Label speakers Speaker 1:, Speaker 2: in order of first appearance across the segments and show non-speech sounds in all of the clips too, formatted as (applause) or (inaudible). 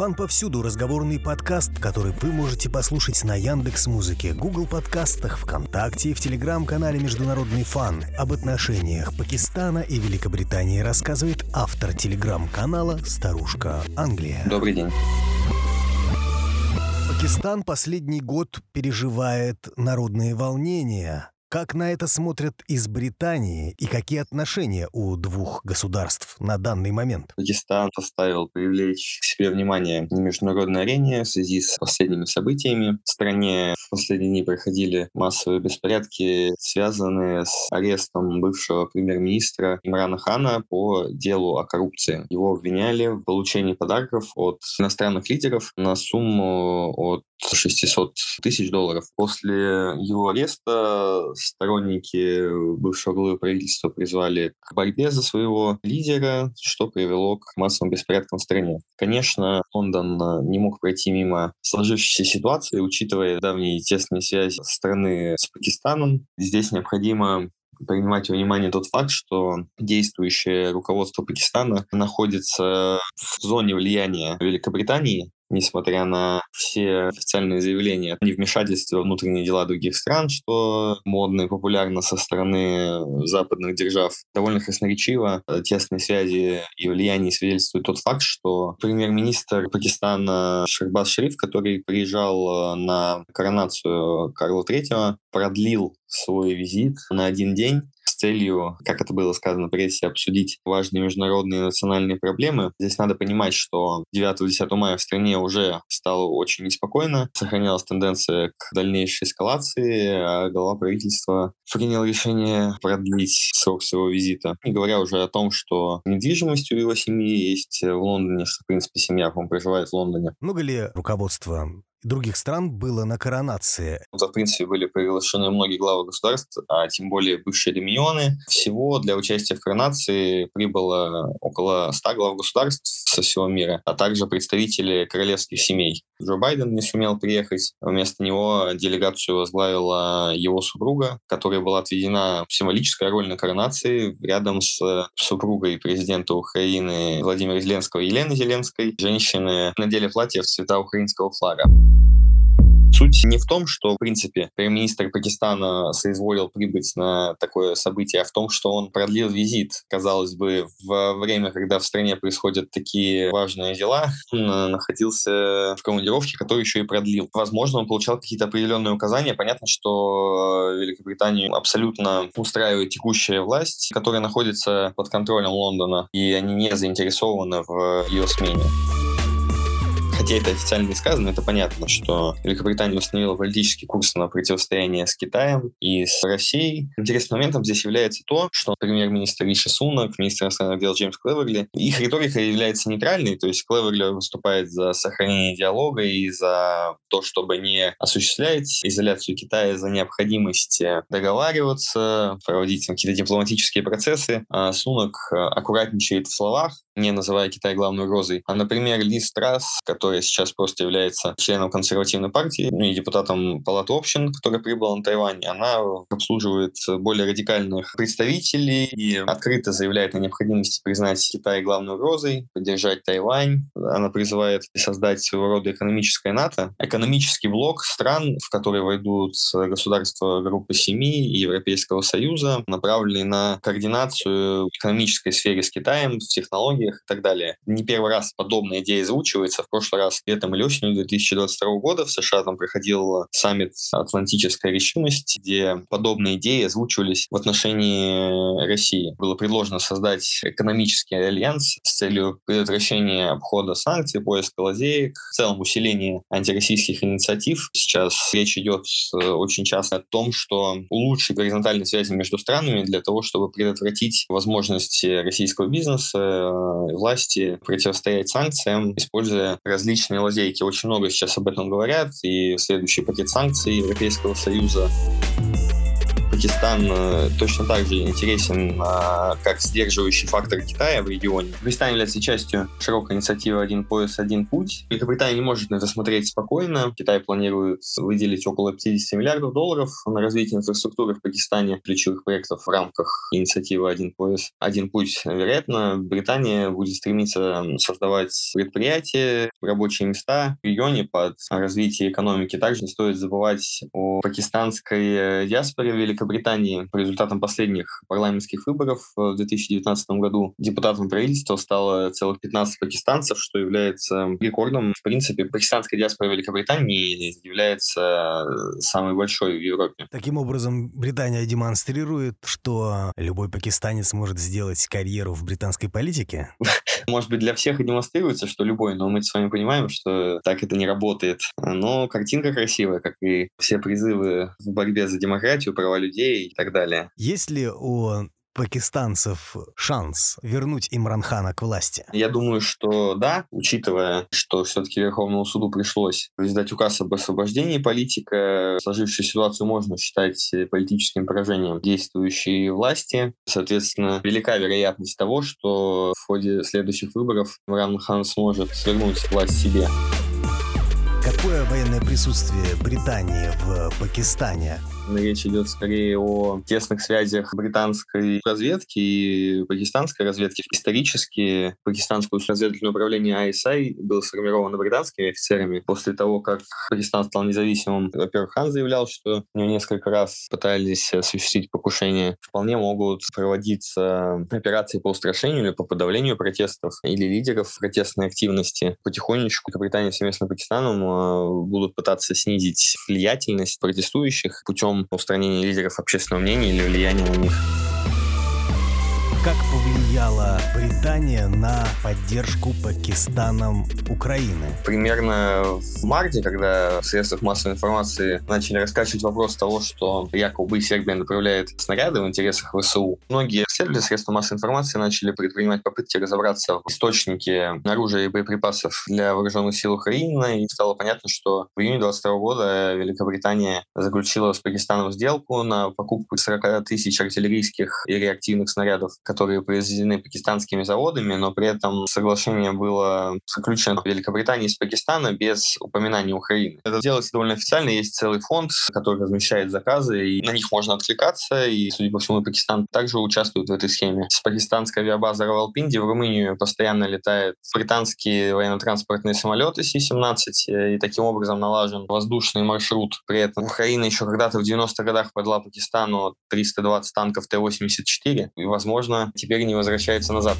Speaker 1: Фан повсюду разговорный подкаст, который вы можете послушать на Яндекс Музыке, Google подкастах, ВКонтакте и в телеграм-канале Международный фан. Об отношениях Пакистана и Великобритании рассказывает автор телеграм-канала Старушка Англия.
Speaker 2: Добрый день.
Speaker 1: Пакистан последний год переживает народные волнения. Как на это смотрят из Британии и какие отношения у двух государств на данный момент?
Speaker 2: Пакистан заставил привлечь к себе внимание на международной арене в связи с последними событиями. В стране в последние дни проходили массовые беспорядки, связанные с арестом бывшего премьер-министра Имрана Хана по делу о коррупции. Его обвиняли в получении подарков от иностранных лидеров на сумму от 600 тысяч долларов. После его ареста сторонники бывшего главы правительства призвали к борьбе за своего лидера, что привело к массовым беспорядкам в стране. Конечно, Лондон э, не мог пройти мимо сложившейся ситуации, учитывая давние тесные связи страны с Пакистаном. Здесь необходимо принимать во внимание тот факт, что действующее руководство Пакистана находится в зоне влияния Великобритании, несмотря на все официальные заявления о невмешательстве во внутренние дела других стран, что модно и популярно со стороны западных держав. Довольно красноречиво тесные связи и влияние свидетельствует тот факт, что премьер-министр Пакистана Шербаз Шериф, который приезжал на коронацию Карла III, продлил свой визит на один день целью, как это было сказано в прессе, обсудить важные международные и национальные проблемы. Здесь надо понимать, что 9-10 мая в стране уже стало очень неспокойно, сохранялась тенденция к дальнейшей эскалации, а глава правительства принял решение продлить срок своего визита. Не говоря уже о том, что недвижимость у его семьи есть в Лондоне, что, в принципе, семья, по проживает в Лондоне.
Speaker 1: Много ли руководство других стран было на коронации.
Speaker 2: В принципе, были приглашены многие главы государств, а тем более бывшие доминионы. Всего для участия в коронации прибыло около 100 глав государств со всего мира, а также представители королевских семей. Джо Байден не сумел приехать. Вместо него делегацию возглавила его супруга, которой была отведена символическая роль на коронации рядом с супругой президента Украины Владимира Зеленского Елены Зеленской. Женщины надели платье в цвета украинского флага. Суть не в том, что, в принципе, премьер-министр Пакистана соизволил прибыть на такое событие, а в том, что он продлил визит. Казалось бы, во время, когда в стране происходят такие важные дела, он находился в командировке, которую еще и продлил. Возможно, он получал какие-то определенные указания. Понятно, что Великобританию абсолютно устраивает текущая власть, которая находится под контролем Лондона, и они не заинтересованы в ее смене хотя это официально не сказано, это понятно, что Великобритания установила политический курс на противостояние с Китаем и с Россией. Интересным моментом здесь является то, что премьер-министр Риши Сунак, министр иностранных дел Джеймс Клеверли, их риторика является нейтральной, то есть Клеверли выступает за сохранение диалога и за то, чтобы не осуществлять изоляцию Китая, за необходимость договариваться, проводить какие-то дипломатические процессы. А Сунак аккуратничает в словах, не называя Китай главной угрозой. А, например, Ли Страс, который сейчас просто является членом консервативной партии ну, и депутатом Палаты общин, который прибыл на Тайвань, она обслуживает более радикальных представителей и открыто заявляет о необходимости признать Китай главной угрозой, поддержать Тайвань. Она призывает создать своего рода экономическое НАТО, экономический блок стран, в которые войдут государства группы семи и Европейского Союза, направленный на координацию экономической сфере с Китаем, в технологиях, и так далее. Не первый раз подобная идея озвучивается. В прошлый раз летом или осенью 2022 года в США там проходил саммит «Атлантическая решимость», где подобные идеи озвучивались в отношении России. Было предложено создать экономический альянс с целью предотвращения обхода санкций, поиска лазеек, в целом усиления антироссийских инициатив. Сейчас речь идет э, очень часто о том, что улучшить горизонтальные связи между странами для того, чтобы предотвратить возможности российского бизнеса власти противостоять санкциям, используя различные лазейки. Очень много сейчас об этом говорят, и следующий пакет санкций Европейского Союза Пакистан э, точно так же интересен э, как сдерживающий фактор Китая в регионе. Пакистан является частью широкой инициативы «Один пояс, один путь». Великобритания не может на это смотреть спокойно. Китай планирует выделить около 50 миллиардов долларов на развитие инфраструктуры в Пакистане, ключевых проектов в рамках инициативы «Один пояс, один путь». Вероятно, Британия будет стремиться создавать предприятия, рабочие места в регионе под развитие экономики. Также не стоит забывать о пакистанской диаспоре в Великобритании. По результатам последних парламентских выборов в 2019 году депутатом правительства стало целых 15 пакистанцев, что является рекордом. В принципе, пакистанская диаспора Великобритании является самой большой в Европе.
Speaker 1: Таким образом, Британия демонстрирует, что любой пакистанец может сделать карьеру в британской политике? (laughs)
Speaker 2: Может быть, для всех и демонстрируется, что любой, но мы с вами понимаем, что так это не работает. Но картинка красивая, как и все призывы в борьбе за демократию, права людей и так далее.
Speaker 1: Есть ли у пакистанцев шанс вернуть Имранхана к власти?
Speaker 2: Я думаю, что да, учитывая, что все-таки Верховному суду пришлось издать указ об освобождении политика, сложившуюся ситуацию можно считать политическим поражением действующей власти. Соответственно, велика вероятность того, что в ходе следующих выборов Имран Хан сможет вернуть власть себе.
Speaker 1: Какое военное присутствие Британии в Пакистане
Speaker 2: Речь идет скорее о тесных связях британской разведки и пакистанской разведки. Исторически пакистанское разведывательное управление ISI было сформировано британскими офицерами. После того, как Пакистан стал независимым, во-первых, Хан заявлял, что у него несколько раз пытались осуществить покушение. Вполне могут проводиться операции по устрашению или по подавлению протестов или лидеров протестной активности. Потихонечку Британия совместно с Пакистаном э, будут пытаться снизить влиятельность протестующих путем устранения лидеров общественного мнения или влияния на них.
Speaker 1: Как повлияла Британия на поддержку Пакистаном Украины?
Speaker 2: Примерно в марте, когда в средствах массовой информации начали раскачивать вопрос того, что якобы Сербия направляет снаряды в интересах ВСУ, многие исследователи средств массовой информации начали предпринимать попытки разобраться в источнике оружия и боеприпасов для вооруженных сил Украины, и стало понятно, что в июне 2022 года Великобритания заключила с Пакистаном сделку на покупку 40 тысяч артиллерийских и реактивных снарядов которые произведены пакистанскими заводами, но при этом соглашение было заключено в Великобритании с Пакистана без упоминания Украины. Это делается довольно официально, есть целый фонд, который размещает заказы, и на них можно откликаться, и, судя по всему, Пакистан также участвует в этой схеме. С пакистанской авиабазы Равалпинди в Румынию постоянно летают британские военно-транспортные самолеты Си-17, и таким образом налажен воздушный маршрут. При этом Украина еще когда-то в 90-х годах подала Пакистану 320 танков Т-84, и, возможно, теперь не возвращается назад.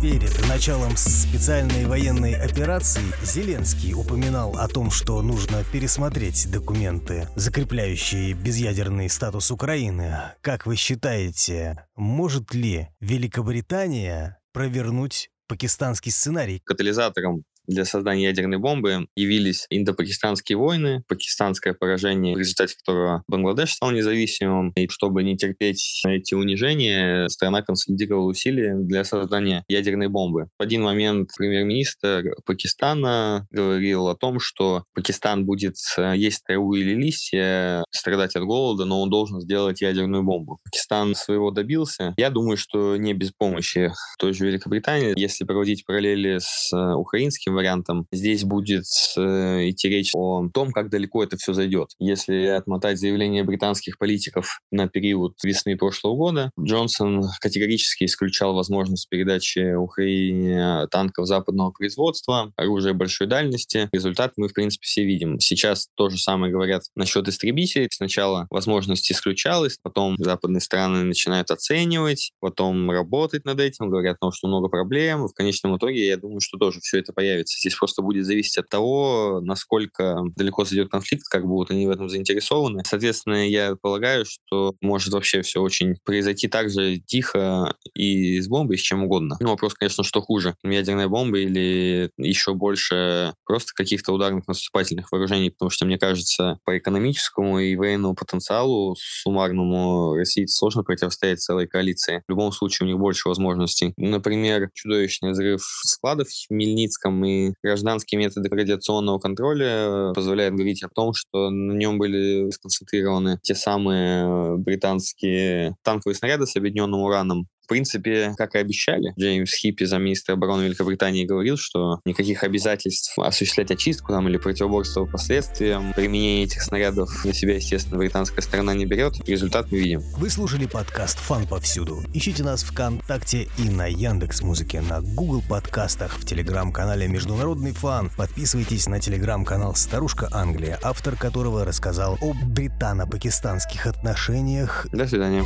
Speaker 1: Перед началом специальной военной операции Зеленский упоминал о том, что нужно пересмотреть документы, закрепляющие безъядерный статус Украины. Как вы считаете, может ли Великобритания провернуть пакистанский сценарий?
Speaker 2: Катализатором для создания ядерной бомбы явились индо-пакистанские войны, пакистанское поражение, в результате которого Бангладеш стал независимым. И чтобы не терпеть эти унижения, страна консолидировала усилия для создания ядерной бомбы. В один момент премьер-министр Пакистана говорил о том, что Пакистан будет э, есть траву или листья, страдать от голода, но он должен сделать ядерную бомбу. Пакистан своего добился. Я думаю, что не без помощи той же Великобритании. Если проводить параллели с э, украинским вариантом. Здесь будет э, идти речь о том, как далеко это все зайдет. Если отмотать заявление британских политиков на период весны прошлого года, Джонсон категорически исключал возможность передачи Украине танков западного производства, оружия большой дальности. Результат мы, в принципе, все видим. Сейчас то же самое говорят насчет истребителей. Сначала возможность исключалась, потом западные страны начинают оценивать, потом работать над этим, говорят, ну, что много проблем. В конечном итоге, я думаю, что тоже все это появится появится. Здесь просто будет зависеть от того, насколько далеко зайдет конфликт, как будут они в этом заинтересованы. Соответственно, я полагаю, что может вообще все очень произойти так же тихо и с бомбой, с чем угодно. Ну, вопрос, конечно, что хуже, ядерная бомба или еще больше просто каких-то ударных наступательных вооружений, потому что, мне кажется, по экономическому и военному потенциалу суммарному России сложно противостоять целой коалиции. В любом случае у них больше возможностей. Например, чудовищный взрыв складов в Хмельницком и современные гражданские методы радиационного контроля позволяют говорить о том, что на нем были сконцентрированы те самые британские танковые снаряды с объединенным ураном, в принципе, как и обещали, Джеймс Хиппи, замминистра обороны Великобритании, говорил, что никаких обязательств осуществлять очистку там, или противоборство последствиям применения этих снарядов на себя, естественно, британская сторона не берет. Результат мы видим.
Speaker 1: Вы слушали подкаст «Фан повсюду». Ищите нас ВКонтакте и на Яндекс Музыке, на Google подкастах, в телеграм-канале «Международный фан». Подписывайтесь на телеграм-канал «Старушка Англия», автор которого рассказал о британо-пакистанских отношениях.
Speaker 2: До свидания.